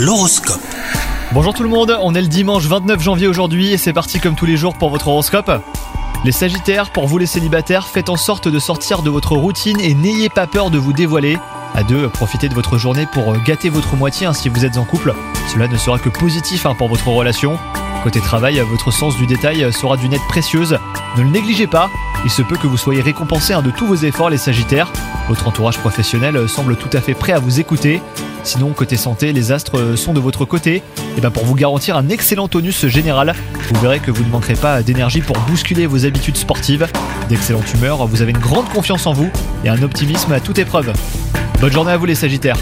L'horoscope. Bonjour tout le monde, on est le dimanche 29 janvier aujourd'hui et c'est parti comme tous les jours pour votre horoscope. Les Sagittaires, pour vous les célibataires, faites en sorte de sortir de votre routine et n'ayez pas peur de vous dévoiler. À deux, profitez de votre journée pour gâter votre moitié hein, si vous êtes en couple. Cela ne sera que positif hein, pour votre relation. Côté travail, votre sens du détail sera d'une aide précieuse. Ne le négligez pas, il se peut que vous soyez récompensé hein, de tous vos efforts les Sagittaires. Votre entourage professionnel semble tout à fait prêt à vous écouter. Sinon, côté santé, les astres sont de votre côté. Et bien pour vous garantir un excellent tonus général, vous verrez que vous ne manquerez pas d'énergie pour bousculer vos habitudes sportives. D'excellente humeur, vous avez une grande confiance en vous et un optimisme à toute épreuve. Bonne journée à vous les Sagittaires